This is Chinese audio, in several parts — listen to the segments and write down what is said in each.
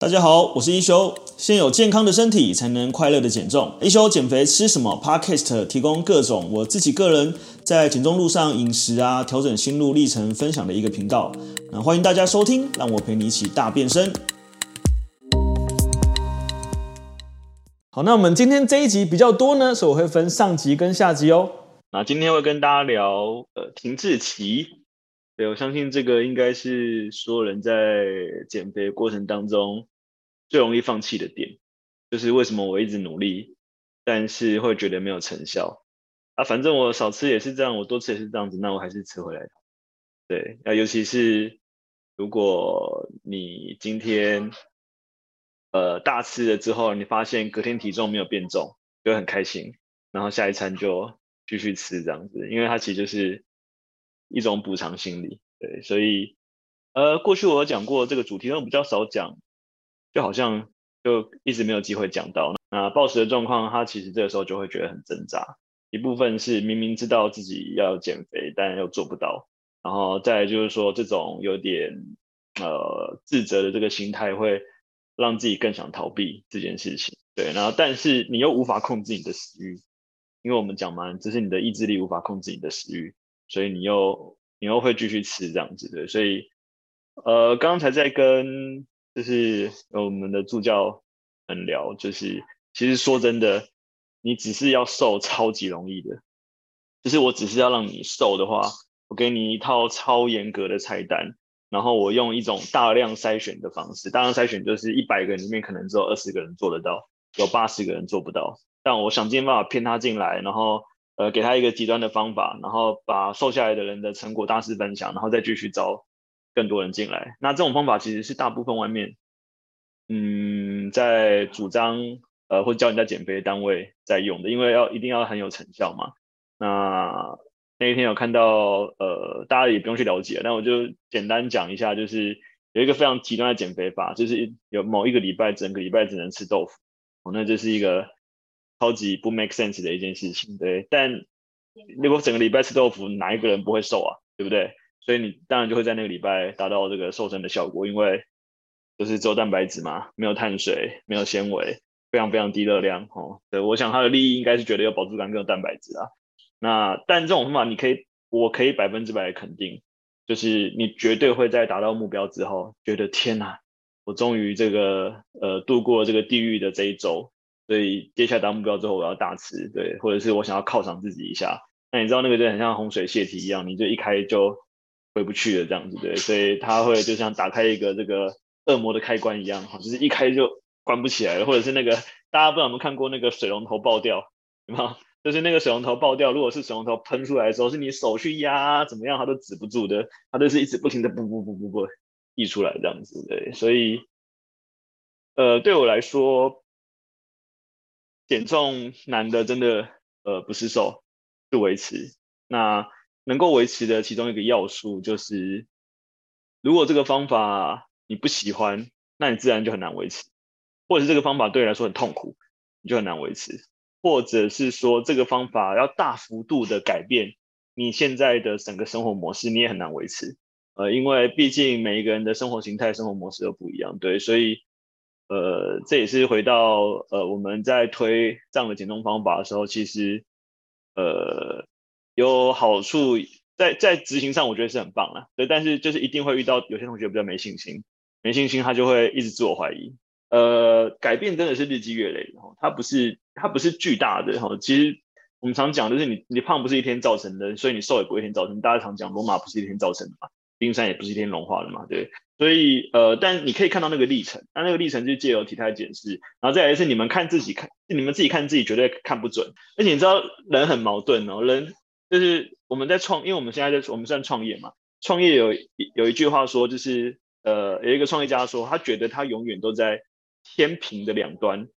大家好，我是一休。先有健康的身体，才能快乐的减重。一休减肥吃什么？Podcast 提供各种我自己个人在减重路上饮食啊，调整心路历程分享的一个频道。那欢迎大家收听，让我陪你一起大变身。好，那我们今天这一集比较多呢，所以我会分上集跟下集哦。那今天会跟大家聊呃停滞期。对，我相信这个应该是所有人在减肥过程当中。最容易放弃的点，就是为什么我一直努力，但是会觉得没有成效啊。反正我少吃也是这样，我多吃也是这样子，那我还是吃回来的。对，那尤其是如果你今天呃大吃了之后，你发现隔天体重没有变重，就很开心，然后下一餐就继续吃这样子，因为它其实就是一种补偿心理。对，所以呃过去我有讲过这个主题，但我比较少讲。就好像就一直没有机会讲到那暴食的状况，他其实这个时候就会觉得很挣扎。一部分是明明知道自己要减肥，但又做不到，然后再就是说这种有点呃自责的这个心态，会让自己更想逃避这件事情。对，然后但是你又无法控制你的食欲，因为我们讲嘛，这是你的意志力无法控制你的食欲，所以你又你又会继续吃这样子对。所以呃刚才在跟。就是我们的助教很聊，就是其实说真的，你只是要瘦，超级容易的。就是我只是要让你瘦的话，我给你一套超严格的菜单，然后我用一种大量筛选的方式。大量筛选就是一百个人里面可能只有二十个人做得到，有八十个人做不到。但我想尽办法骗他进来，然后呃给他一个极端的方法，然后把瘦下来的人的成果大肆分享，然后再继续招。更多人进来，那这种方法其实是大部分外面，嗯，在主张呃或教人家减肥的单位在用的，因为要一定要很有成效嘛。那那一天有看到呃，大家也不用去了解，那我就简单讲一下，就是有一个非常极端的减肥法，就是有某一个礼拜整个礼拜只能吃豆腐，哦，那这是一个超级不 make sense 的一件事情，对。但如果整个礼拜吃豆腐，哪一个人不会瘦啊？对不对？所以你当然就会在那个礼拜达到这个瘦身的效果，因为就是只有蛋白质嘛，没有碳水，没有纤维，非常非常低热量哦。对，我想它的利益应该是觉得有饱足感更有蛋白质啊。那但这种方法你可以，我可以百分之百的肯定，就是你绝对会在达到目标之后，觉得天哪，我终于这个呃度过这个地狱的这一周，所以接下来达目标之后我要大吃，对，或者是我想要犒赏自己一下。那你知道那个就很像洪水泄堤一样，你就一开就。回不去了，这样子对，所以他会就像打开一个这个恶魔的开关一样，哈，就是一开就关不起来了，或者是那个大家不知道有没有看过那个水龙头爆掉，有没有？就是那个水龙头爆掉，如果是水龙头喷出来的时候，是你手去压怎么样，它都止不住的，它都是一直不停的不不不不不溢出来这样子，对，所以呃，对我来说，减重难的真的呃不是瘦，是维持那。能够维持的其中一个要素就是，如果这个方法你不喜欢，那你自然就很难维持；或者是这个方法对你来说很痛苦，你就很难维持；或者是说这个方法要大幅度的改变你现在的整个生活模式，你也很难维持。呃，因为毕竟每一个人的生活形态、生活模式都不一样，对，所以呃，这也是回到呃我们在推这样的减重方法的时候，其实呃。有好处，在在执行上，我觉得是很棒啦。对，但是就是一定会遇到有些同学比较没信心，没信心他就会一直自我怀疑。呃，改变真的是日积月累的，它不是它不是巨大的哈。其实我们常讲就是你你胖不是一天造成的，所以你瘦也不会一天造成。大家常讲罗马不是一天造成的嘛，冰山也不是一天融化的嘛，对。所以呃，但你可以看到那个历程，那那个历程就是借由体态检视，然后再来是你们看自己看，你们自己看自己绝对看不准。而且你知道人很矛盾哦，人。就是我们在创，因为我们现在在我们算创业嘛，创业有有一句话说，就是呃有一个创业家说，他觉得他永远都在天平的两端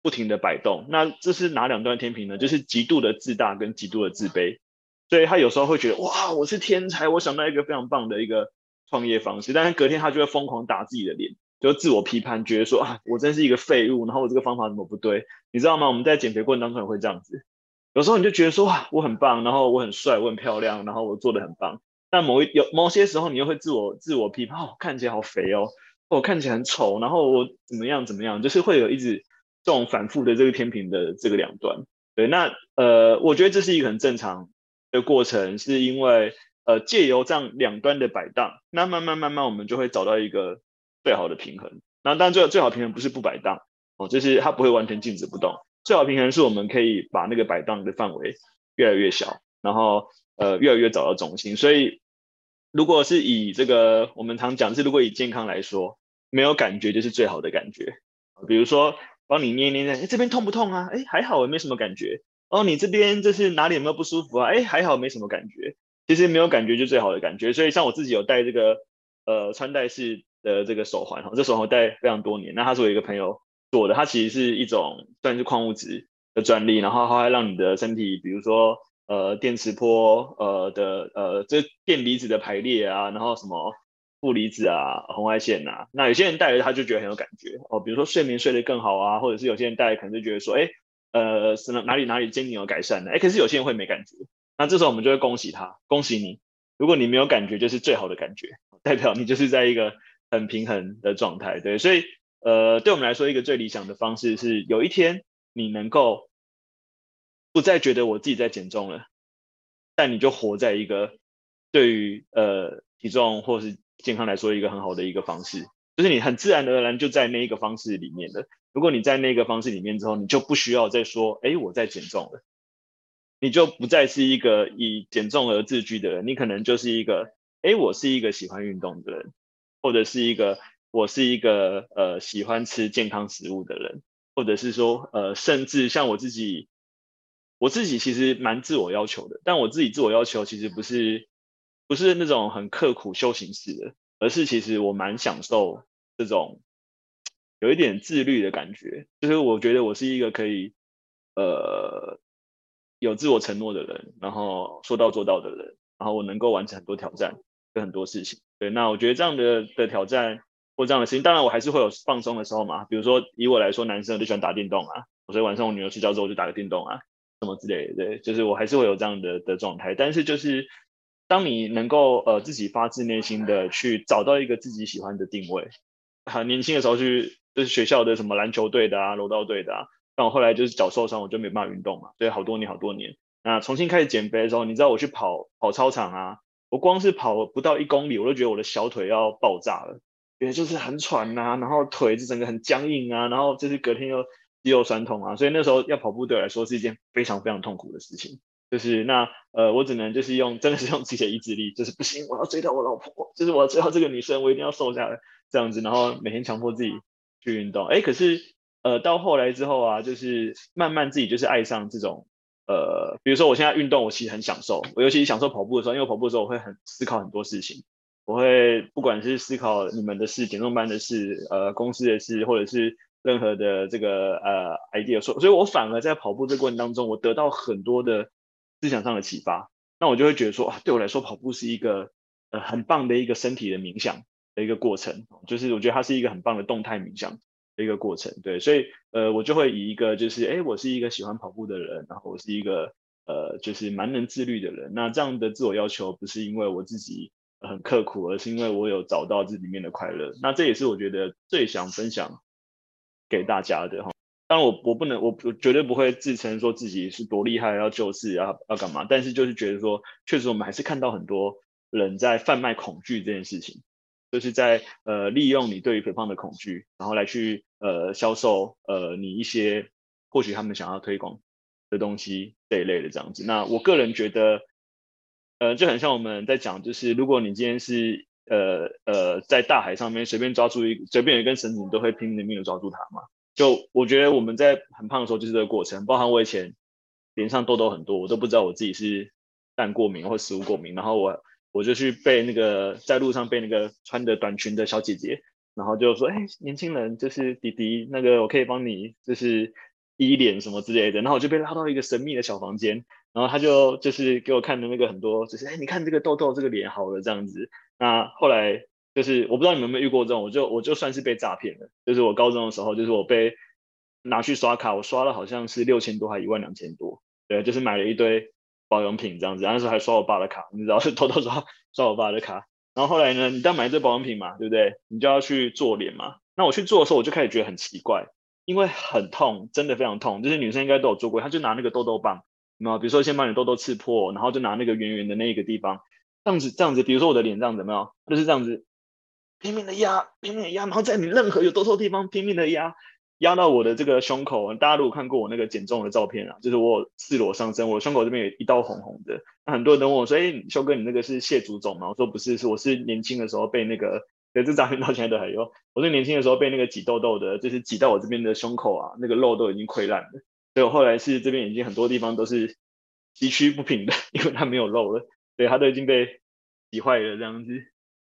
不停的摆动。那这是哪两端天平呢？就是极度的自大跟极度的自卑。所以他有时候会觉得哇，我是天才，我想到一个非常棒的一个创业方式，但是隔天他就会疯狂打自己的脸，就自我批判，觉得说啊，我真是一个废物，然后我这个方法怎么不对？你知道吗？我们在减肥过程当中也会这样子。有时候你就觉得说哇，我很棒，然后我很帅，我很漂亮，然后我做的很棒。但某一有某些时候，你又会自我自我批判，哦，看起来好肥哦，我看起来很丑，然后我怎么样怎么样，就是会有一直这种反复的这个天平的这个两端。对，那呃，我觉得这是一个很正常的过程，是因为呃，借由这样两端的摆荡，那慢慢慢慢我们就会找到一个最好的平衡。那当然最最好平衡不是不摆荡哦，就是它不会完全静止不动。最好平衡是我们可以把那个摆荡的范围越来越小，然后呃越来越找到中心。所以如果是以这个我们常讲是，如果以健康来说，没有感觉就是最好的感觉。比如说帮你捏捏捏，哎这边痛不痛啊？哎还好，没什么感觉。哦你这边就是哪里有没有不舒服啊？哎还好，没什么感觉。其实没有感觉就最好的感觉。所以像我自己有戴这个呃穿戴式的这个手环哈，这手环戴非常多年。那他是我一个朋友。做的，它其实是一种算是矿物质的专利，然后它会让你的身体，比如说呃电磁波呃的呃这电离子的排列啊，然后什么负离子啊、红外线啊，那有些人戴了他就觉得很有感觉哦，比如说睡眠睡得更好啊，或者是有些人戴可能就觉得说，哎呃是哪里哪里肩颈有改善的，哎可是有些人会没感觉，那这时候我们就会恭喜他，恭喜你，如果你没有感觉就是最好的感觉，代表你就是在一个很平衡的状态，对，所以。呃，对我们来说，一个最理想的方式是，有一天你能够不再觉得我自己在减重了，但你就活在一个对于呃体重或是健康来说一个很好的一个方式，就是你很自然而然就在那一个方式里面的。如果你在那个方式里面之后，你就不需要再说，哎，我在减重了，你就不再是一个以减重而自居的人，你可能就是一个，哎，我是一个喜欢运动的人，或者是一个。我是一个呃喜欢吃健康食物的人，或者是说呃甚至像我自己，我自己其实蛮自我要求的，但我自己自我要求其实不是不是那种很刻苦修行式的，而是其实我蛮享受这种有一点自律的感觉，就是我觉得我是一个可以呃有自我承诺的人，然后说到做到的人，然后我能够完成很多挑战跟很多事情。对，那我觉得这样的的挑战。或这样的事情，当然我还是会有放松的时候嘛。比如说以我来说，男生就喜欢打电动啊，所以晚上我女儿睡觉之后我就打个电动啊，什么之类的。对，就是我还是会有这样的的状态。但是就是当你能够呃自己发自内心的去找到一个自己喜欢的定位，很年轻的时候去就是学校的什么篮球队的啊、柔道队的啊，但我后来就是脚受伤，我就没办法运动嘛，所以好多年好多年。那重新开始减肥的时候，你知道我去跑跑操场啊，我光是跑不到一公里，我都觉得我的小腿要爆炸了。也就是很喘呐、然后腿就整个很僵硬啊，然后就是隔天又肌肉酸痛啊，所以那时候要跑步对我来说是一件非常非常痛苦的事情。就是那呃，我只能就是用真的是用自己的意志力，就是不行，我要追到我老婆，就是我要追到这个女生，我一定要瘦下来这样子，然后每天强迫自己去运动。哎，可是呃到后来之后啊，就是慢慢自己就是爱上这种呃，比如说我现在运动，我其实很享受，我尤其享受跑步的时候，因为跑步的时候我会很思考很多事情。我会不管是思考你们的事、减重班的事、呃公司的事，或者是任何的这个呃 idea 说，所以我反而在跑步这个过程当中，我得到很多的思想上的启发。那我就会觉得说，啊，对我来说，跑步是一个呃很棒的一个身体的冥想的一个过程，就是我觉得它是一个很棒的动态冥想的一个过程。对，所以呃我就会以一个就是，哎，我是一个喜欢跑步的人，然后我是一个呃就是蛮能自律的人。那这样的自我要求不是因为我自己。很刻苦，而是因为我有找到这里面的快乐。那这也是我觉得最想分享给大家的哈。当然我我不能，我绝对不会自称说自己是多厉害，要救世，要要干嘛。但是就是觉得说，确实我们还是看到很多人在贩卖恐惧这件事情，就是在呃利用你对于肥胖的恐惧，然后来去呃销售呃你一些或许他们想要推广的东西这一类的这样子。那我个人觉得。呃，就很像我们在讲，就是如果你今天是呃呃在大海上面随便抓住一随便有一根绳子，你都会拼了命的抓住它嘛。就我觉得我们在很胖的时候就是这个过程，包含我以前脸上痘痘很多，我都不知道我自己是蛋过敏或食物过敏，然后我我就去被那个在路上被那个穿着短裙的小姐姐，然后就说，哎，年轻人，就是弟弟，那个我可以帮你就是医脸什么之类的，然后我就被拉到一个神秘的小房间。然后他就就是给我看的那个很多，就是哎，你看这个痘痘，这个脸好了这样子。那后来就是我不知道你们有没有遇过这种，我就我就算是被诈骗了。就是我高中的时候，就是我被拿去刷卡，我刷了好像是六千多还一万两千多，对，就是买了一堆保养品这样子。然后那时还刷我爸的卡，你知道是偷偷刷刷我爸的卡。然然后后来呢，你当买这保养品嘛，对不对？你就要去做脸嘛。那我去做的时候，我就开始觉得很奇怪，因为很痛，真的非常痛。就是女生应该都有做过，她就拿那个痘痘棒，那比如说先把你痘痘刺破，然后就拿那个圆圆的那一个地方，这样子这样子，比如说我的脸这样子，没有？就是这样子，拼命的压，拼命的压，然后在你任何有痘痘的地方拼命的压。压到我的这个胸口，大家如果看过我那个减重的照片啊，就是我赤裸上身，我胸口这边有一道红红的。那很多人都问我说：“哎、欸，修哥，你那个是蟹足肿吗？”我说：“不是，是我是年轻的时候被那个，对，这照片到现在都还有。我是年轻的时候被那个挤痘痘的，就是挤到我这边的胸口啊，那个肉都已经溃烂了。所以我后来是这边已经很多地方都是崎岖不平的，因为它没有肉了，对，它都已经被挤坏了这样子。”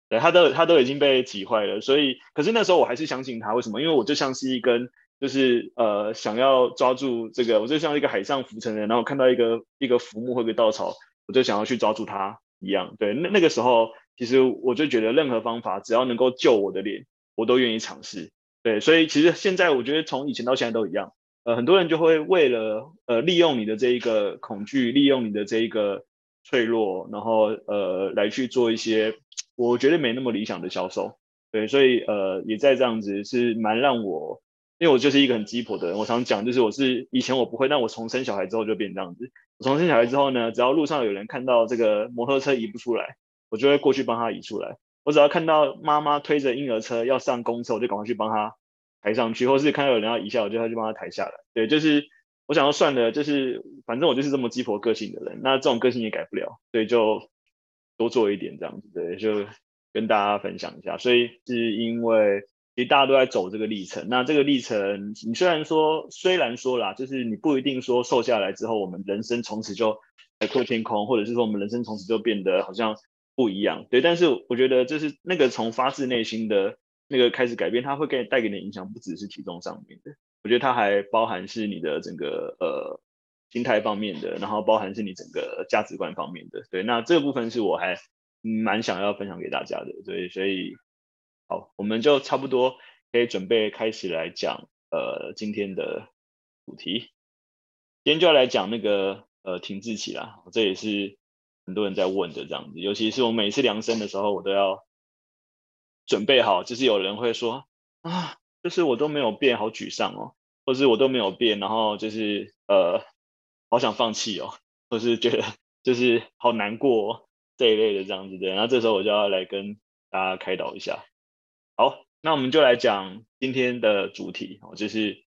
对，他都他都已经被挤坏了，所以可是那时候我还是相信他，为什么？因为我就像是一根，就是呃想要抓住这个，我就像一个海上浮沉人，然后看到一个一个浮木或一个稻草，我就想要去抓住它一样。对，那那个时候其实我就觉得任何方法只要能够救我的脸，我都愿意尝试。对，所以其实现在我觉得从以前到现在都一样，呃，很多人就会为了呃利用你的这一个恐惧，利用你的这一个脆弱，然后呃来去做一些。我觉得没那么理想的销售，对，所以呃也在这样子是蛮让我，因为我就是一个很鸡婆的人，我常讲就是我是以前我不会，但我从生小孩之后就变这样子。我从生小孩之后呢，只要路上有人看到这个摩托车移不出来，我就会过去帮他移出来。我只要看到妈妈推着婴儿车要上公车，我就赶快去帮他抬上去，或是看到有人要移下，我就要去帮他抬下来。对，就是我想要算了，就是反正我就是这么鸡婆个性的人，那这种个性也改不了，所以就。多做一点这样子，对，就跟大家分享一下。所以是因为其实大家都在走这个历程，那这个历程，你虽然说虽然说啦，就是你不一定说瘦下来之后，我们人生从此就海阔天空，或者是说我们人生从此就变得好像不一样，对。但是我觉得就是那个从发自内心的那个开始改变，它会给带给你的影响，不只是体重上面的，我觉得它还包含是你的整个呃。心态方面的，然后包含是你整个价值观方面的，对，那这个部分是我还蛮想要分享给大家的，对，所以好，我们就差不多可以准备开始来讲呃今天的主题，今天就要来讲那个呃停滞期啦，这也是很多人在问的这样子，尤其是我每次量身的时候，我都要准备好，就是有人会说啊，就是我都没有变，好沮丧哦，或是我都没有变，然后就是呃。好想放弃哦，或是觉得就是好难过哦，这一类的这样子的，然后这时候我就要来跟大家开导一下。好，那我们就来讲今天的主题哦，就是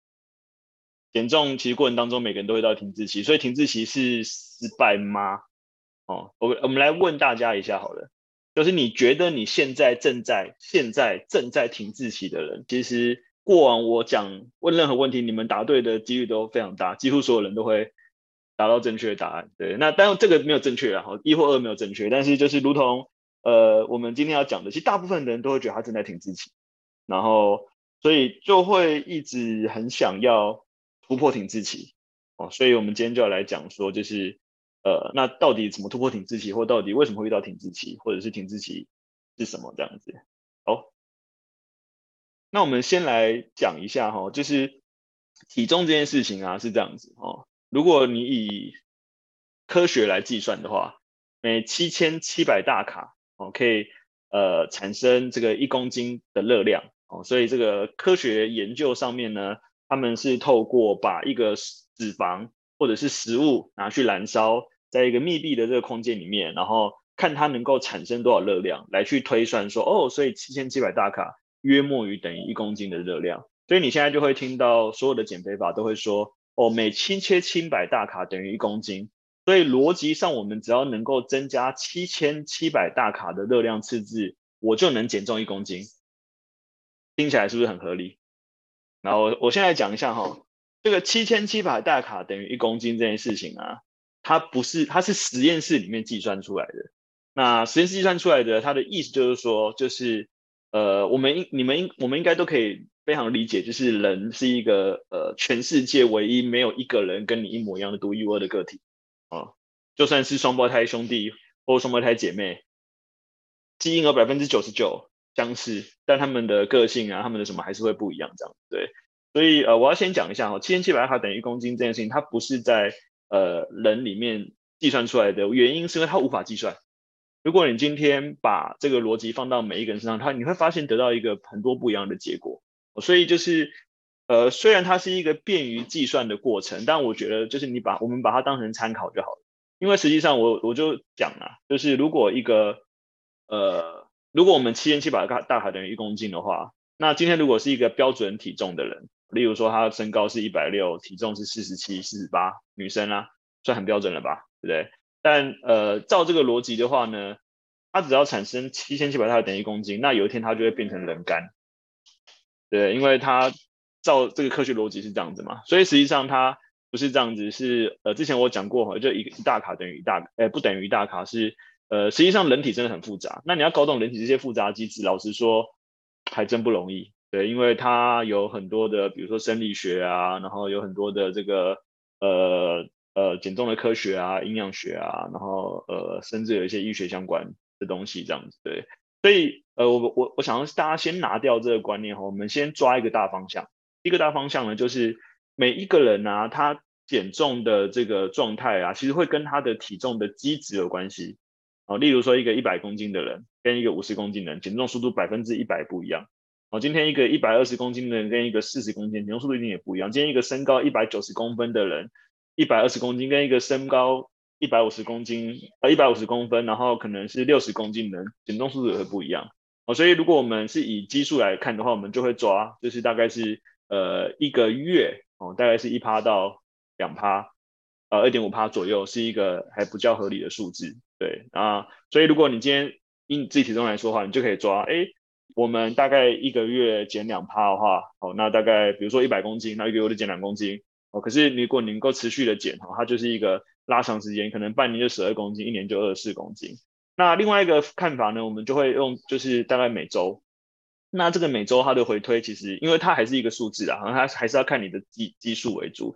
减重。其实过程当中每个人都会到停滞期，所以停滞期是失败吗？哦，我我们来问大家一下好了，就是你觉得你现在正在现在正在停滞期的人，其实过往我讲问任何问题，你们答对的几率都非常大，几乎所有人都会。达到正确的答案，对，那当然这个没有正确啊，一或二没有正确，但是就是如同呃我们今天要讲的，其实大部分人都会觉得他正在停滞期，然后所以就会一直很想要突破停滞期哦，所以我们今天就要来讲说，就是呃那到底怎么突破停滞期，或到底为什么会遇到停滞期，或者是停滞期是什么这样子？好，那我们先来讲一下哈，就是体重这件事情啊是这样子哦。如果你以科学来计算的话，每七千七百大卡哦，可以呃产生这个一公斤的热量哦，所以这个科学研究上面呢，他们是透过把一个脂肪或者是食物拿去燃烧，在一个密闭的这个空间里面，然后看它能够产生多少热量，来去推算说哦，所以七千七百大卡约莫于等于一公斤的热量，所以你现在就会听到所有的减肥法都会说。哦，每七千七百大卡等于一公斤，所以逻辑上我们只要能够增加七千七百大卡的热量赤字，我就能减重一公斤。听起来是不是很合理？然后我现在讲一下哈，这个七千七百大卡等于一公斤这件事情啊，它不是，它是实验室里面计算出来的。那实验室计算出来的，它的意思就是说，就是呃，我们应你们应我们应该都可以。非常理解，就是人是一个呃，全世界唯一没有一个人跟你一模一样的独一无二的个体啊，就算是双胞胎兄弟或双胞胎姐妹，基因有百分之九十九相似，但他们的个性啊，他们的什么还是会不一样，这样对。所以呃，我要先讲一下哈，七千七百卡等于一公斤这件事情，它不是在呃人里面计算出来的，原因是因为它无法计算，如果你今天把这个逻辑放到每一个人身上，他你会发现得到一个很多不一样的结果。所以就是，呃，虽然它是一个便于计算的过程，但我觉得就是你把我们把它当成参考就好了。因为实际上我我就讲了，就是如果一个，呃，如果我们七千七百大大卡等于一公斤的话，那今天如果是一个标准体重的人，例如说他身高是一百六，体重是四十七、四十八，女生啊，算很标准了吧，对不对？但呃，照这个逻辑的话呢，它只要产生七千七百大卡等于一公斤，那有一天它就会变成人干，对，因为它照这个科学逻辑是这样子嘛，所以实际上它。不是这样子，是呃，之前我讲过哈，就一一大卡等于一大，呃、不等于一大卡是，呃，实际上人体真的很复杂。那你要搞懂人体这些复杂机制，老实说还真不容易，对，因为它有很多的，比如说生理学啊，然后有很多的这个呃呃减重的科学啊，营养学啊，然后呃甚至有一些医学相关的东西这样子，对。所以呃，我我我想让大家先拿掉这个观念哈，我们先抓一个大方向，一个大方向呢就是。每一个人啊，他减重的这个状态啊，其实会跟他的体重的基质有关系。哦，例如说一个一百公斤的人跟一个五十公斤的人，减重速度百分之一百不一样。哦，今天一个一百二十公斤的人跟一个四十公斤减重速度一定也不一样。今天一个身高一百九十公分的人，一百二十公斤跟一个身高一百五十公斤呃一百五十公分，然后可能是六十公斤的人，减重速度也会不一样。哦，所以如果我们是以基数来看的话，我们就会抓，就是大概是呃一个月。哦，大概是一趴到两趴，呃，二点五趴左右是一个还不较合理的数字，对啊，所以如果你今天以你自己体重来说的话，你就可以抓，哎，我们大概一个月减两趴的话，哦，那大概比如说一百公斤，那一个月就减两公斤，哦，可是如果你能够持续的减，哦，它就是一个拉长时间，可能半年就十二公斤，一年就二十四公斤。那另外一个看法呢，我们就会用就是大概每周。那这个每周它的回推，其实因为它还是一个数字啊，好像它还是要看你的基基数为主，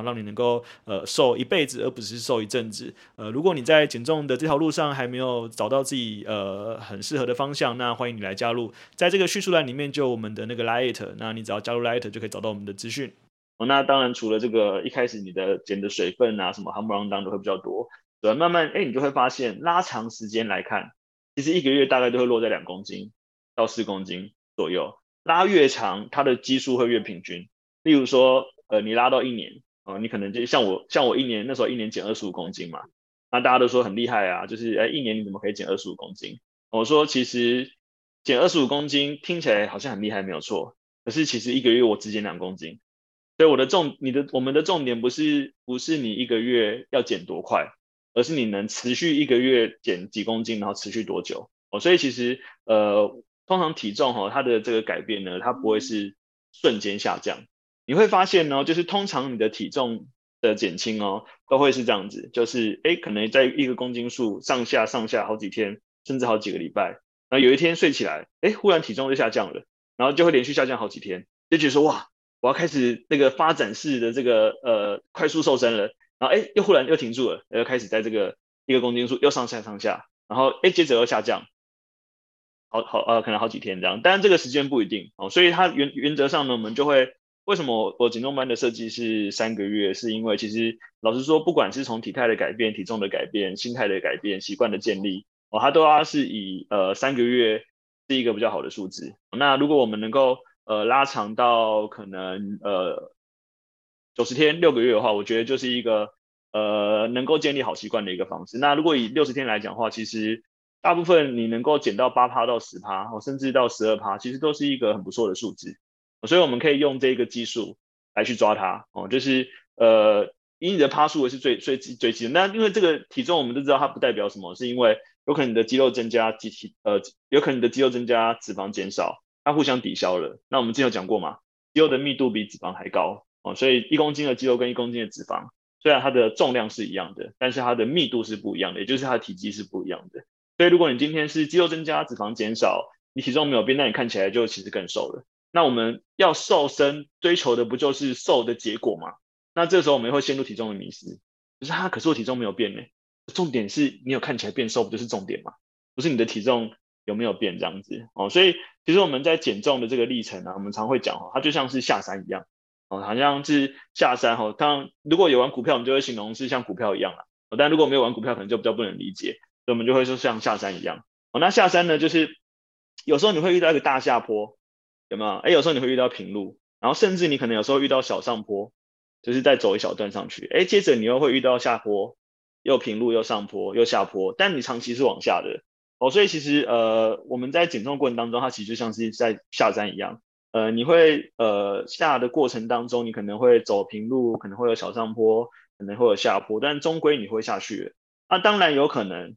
让你能够呃瘦一辈子，而不是瘦一阵子。呃，如果你在减重的这条路上还没有找到自己呃很适合的方向，那欢迎你来加入，在这个叙述栏里面就有我们的那个 Light，那你只要加入 Light 就可以找到我们的资讯。哦，那当然除了这个一开始你的减的水分啊什么夯不啷当都会比较多，对，慢慢哎你就会发现拉长时间来看，其实一个月大概都会落在两公斤到四公斤左右，拉越长它的基数会越平均。例如说呃你拉到一年。哦，你可能就像我，像我一年那时候一年减二十五公斤嘛，那大家都说很厉害啊，就是哎一年你怎么可以减二十五公斤？我说其实减二十五公斤听起来好像很厉害，没有错，可是其实一个月我只减两公斤，所以我的重，你的我们的重点不是不是你一个月要减多快，而是你能持续一个月减几公斤，然后持续多久？哦，所以其实呃，通常体重哈，它的这个改变呢，它不会是瞬间下降。你会发现呢，就是通常你的体重的减轻哦，都会是这样子，就是哎，可能在一个公斤数上下上下好几天，甚至好几个礼拜，然后有一天睡起来，哎，忽然体重就下降了，然后就会连续下降好几天，就觉得说哇，我要开始那个发展式的这个呃快速瘦身了，然后哎，又忽然又停住了，又开始在这个一个公斤数又上下上下，然后哎，接着又下降，好好呃，可能好几天这样，但是这个时间不一定哦，所以它原原则上呢，我们就会。为什么我减重班的设计是三个月？是因为其实老实说，不管是从体态的改变、体重的改变、心态的改变、习惯的建立，哦，它都要是以呃三个月是一个比较好的数字。那如果我们能够呃拉长到可能呃九十天、六个月的话，我觉得就是一个呃能够建立好习惯的一个方式。那如果以六十天来讲的话，其实大部分你能够减到八趴到十趴，哦，甚至到十二趴，其实都是一个很不错的数字。所以我们可以用这个基数来去抓它哦，就是呃，以你的趴数为是最最最基的。那因为这个体重我们都知道它不代表什么，是因为有可能你的肌肉增加，肌体呃，有可能你的肌肉增加，脂肪减少，它互相抵消了。那我们之前有讲过嘛，肌肉的密度比脂肪还高哦，所以一公斤的肌肉跟一公斤的脂肪，虽然它的重量是一样的，但是它的密度是不一样的，也就是它的体积是不一样的。所以如果你今天是肌肉增加，脂肪减少，你体重没有变，那你看起来就其实更瘦了。那我们要瘦身，追求的不就是瘦的结果吗？那这时候我们会陷入体重的迷失，就是他可是我体重没有变呢。重点是你有看起来变瘦，不就是重点吗？不是你的体重有没有变这样子哦。所以其实我们在减重的这个历程呢、啊，我们常会讲哦，它就像是下山一样哦，好像是下山哦。当如果有玩股票，我们就会形容是像股票一样啦。但如果没有玩股票，可能就比较不能理解，所以我们就会说像下山一样哦。那下山呢，就是有时候你会遇到一个大下坡。有没有？哎，有时候你会遇到平路，然后甚至你可能有时候遇到小上坡，就是再走一小段上去。哎，接着你又会遇到下坡，又平路又上坡又下坡，但你长期是往下的哦。所以其实呃，我们在减重过程当中，它其实就像是在下山一样。呃，你会呃下的过程当中，你可能会走平路，可能会有小上坡，可能会有下坡，但终归你会下去。那当然有可能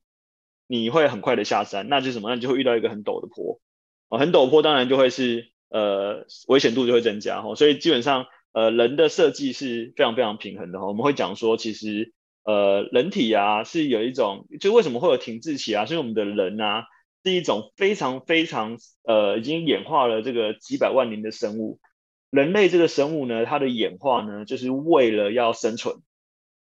你会很快的下山，那就什么？那你就会遇到一个很陡的坡哦，很陡坡当然就会是。呃，危险度就会增加哈，所以基本上，呃，人的设计是非常非常平衡的哈。我们会讲说，其实，呃，人体啊是有一种，就为什么会有停滞期啊？是因为我们的人啊是一种非常非常呃已经演化了这个几百万年的生物。人类这个生物呢，它的演化呢，就是为了要生存。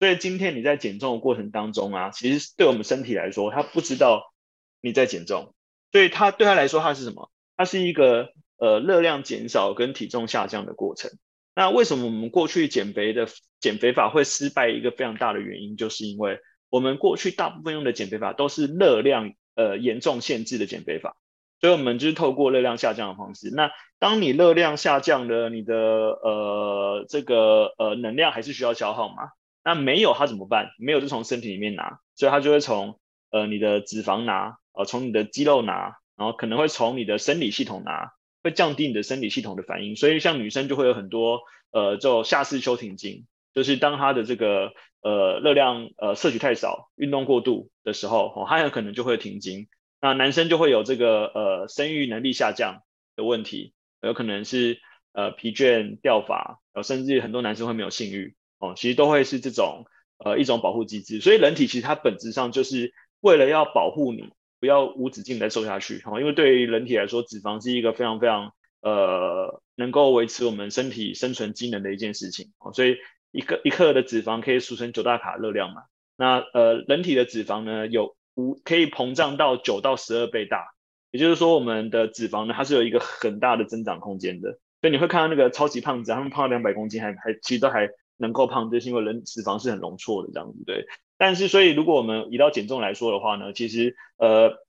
所以今天你在减重的过程当中啊，其实对我们身体来说，它不知道你在减重，所以它对它来说，它是什么？它是一个。呃，热量减少跟体重下降的过程。那为什么我们过去减肥的减肥法会失败？一个非常大的原因，就是因为我们过去大部分用的减肥法都是热量呃严重限制的减肥法，所以我们就是透过热量下降的方式。那当你热量下降了，你的呃这个呃能量还是需要消耗嘛？那没有它怎么办？没有就从身体里面拿，所以它就会从呃你的脂肪拿，呃从你的肌肉拿，然后可能会从你的生理系统拿。会降低你的生理系统的反应，所以像女生就会有很多呃，就下视丘停经，就是当她的这个呃热量呃摄取太少，运动过度的时候，哦，她有可能就会停经。那男生就会有这个呃生育能力下降的问题，有可能是呃疲倦、掉发，呃甚至很多男生会没有性欲哦，其实都会是这种呃一种保护机制。所以人体其实它本质上就是为了要保护你。不要无止境的瘦下去，好因为对于人体来说，脂肪是一个非常非常呃能够维持我们身体生存机能的一件事情，所以一个一克的脂肪可以储存九大卡热量嘛。那呃人体的脂肪呢，有五可以膨胀到九到十二倍大，也就是说我们的脂肪呢，它是有一个很大的增长空间的。所以你会看到那个超级胖子，他们胖到两百公斤还还其实都还能够胖，就是因为人脂肪是很容错的这样子，对。但是，所以如果我们移到减重来说的话呢，其实，呃，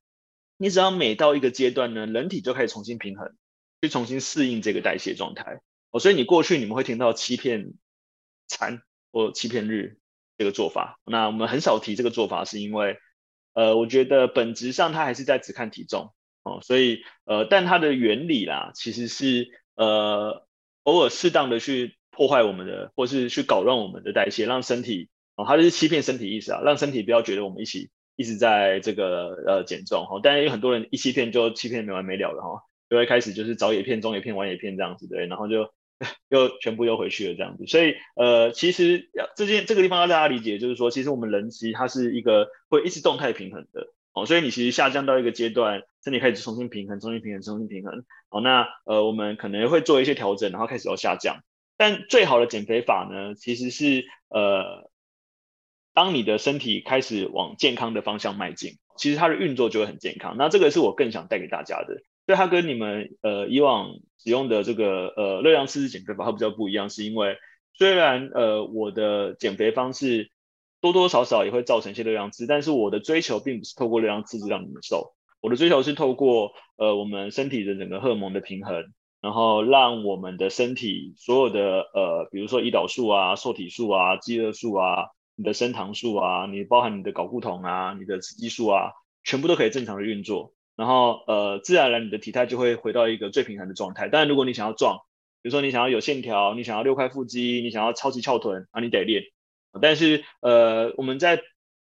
你只要每到一个阶段呢，人体就开始重新平衡，去重新适应这个代谢状态。哦，所以你过去你们会听到欺骗餐或欺骗日这个做法，那我们很少提这个做法，是因为，呃，我觉得本质上它还是在只看体重哦，所以，呃，但它的原理啦，其实是，呃，偶尔适当的去破坏我们的，或是去搞乱我们的代谢，让身体。哦，它就是欺骗身体意思啊，让身体不要觉得我们一起一直在这个呃减重哈。但是有很多人一欺骗就欺骗没完没了的哈，就会开始就是早也骗、中也骗、晚也骗这样子对，然后就 又全部又回去了这样子。所以呃，其实要这件这个地方要大家理解，就是说其实我们人其实它是一个会一直动态平衡的哦。所以你其实下降到一个阶段，身体开始重新平衡、重新平衡、重新平衡。哦，那呃我们可能会做一些调整，然后开始要下降。但最好的减肥法呢，其实是呃。当你的身体开始往健康的方向迈进，其实它的运作就会很健康。那这个是我更想带给大家的。所以它跟你们呃以往使用的这个呃热量赤字减肥法它比较不一样，是因为虽然呃我的减肥方式多多少少也会造成一些热量赤，但是我的追求并不是透过热量赤字让你们瘦，我的追求是透过呃我们身体的整个荷尔蒙的平衡，然后让我们的身体所有的呃比如说胰岛素啊、瘦体素啊、饥饿素啊。你的升糖素啊，你包含你的睾固酮啊，你的雌激素啊，全部都可以正常的运作，然后呃，自然而然你的体态就会回到一个最平衡的状态。当然，如果你想要壮，比如说你想要有线条，你想要六块腹肌，你想要超级翘臀啊，你得练。但是呃，我们在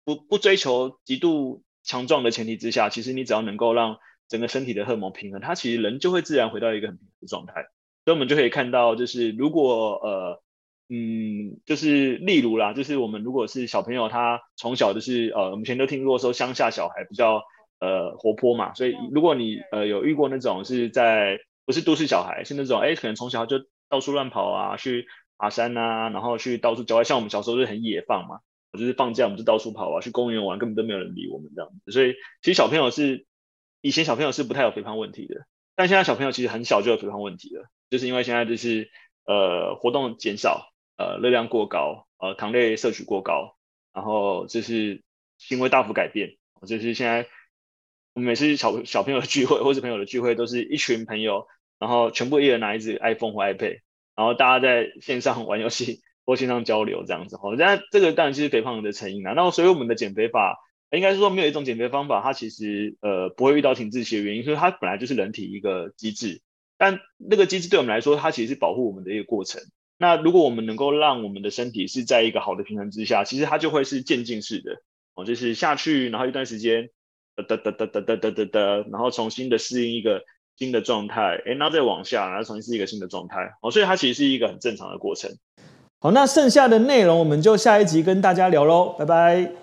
不不追求极度强壮的前提之下，其实你只要能够让整个身体的荷尔蒙平衡，它其实人就会自然回到一个很平衡的状态。所以我们就可以看到，就是如果呃。嗯，就是例如啦，就是我们如果是小朋友，他从小就是呃，我们前都听过说乡下小孩比较呃活泼嘛，所以如果你呃有遇过那种是在不是都市小孩，是那种哎可能从小就到处乱跑啊，去爬山啊，然后去到处郊外，像我们小时候就很野放嘛，就是放假我们就到处跑啊，去公园玩，根本都没有人理我们这样子。所以其实小朋友是以前小朋友是不太有肥胖问题的，但现在小朋友其实很小就有肥胖问题了，就是因为现在就是呃活动减少，呃热量过高，呃糖类摄取过高，然后就是行为大幅改变，就是现在我们每次小小朋友的聚会或者朋友的聚会，都是一群朋友，然后全部一人拿一支 iPhone 或 iPad，然后大家在线上玩游戏或线上交流这样子。好，那这个当然就是肥胖的成因啊。那所以我们的减肥法，应该是说没有一种减肥方法，它其实呃不会遇到停滞期的原因，所以它本来就是人体一个机制。但那个机制对我们来说，它其实是保护我们的一个过程。那如果我们能够让我们的身体是在一个好的平衡之下，其实它就会是渐进式的哦，就是下去，然后一段时间，哒哒哒哒哒哒哒哒，然后重新的适应一个新的状态，哎，那再往下，然后重新是一个新的状态哦，所以它其实是一个很正常的过程。好，那剩下的内容我们就下一集跟大家聊喽，拜拜。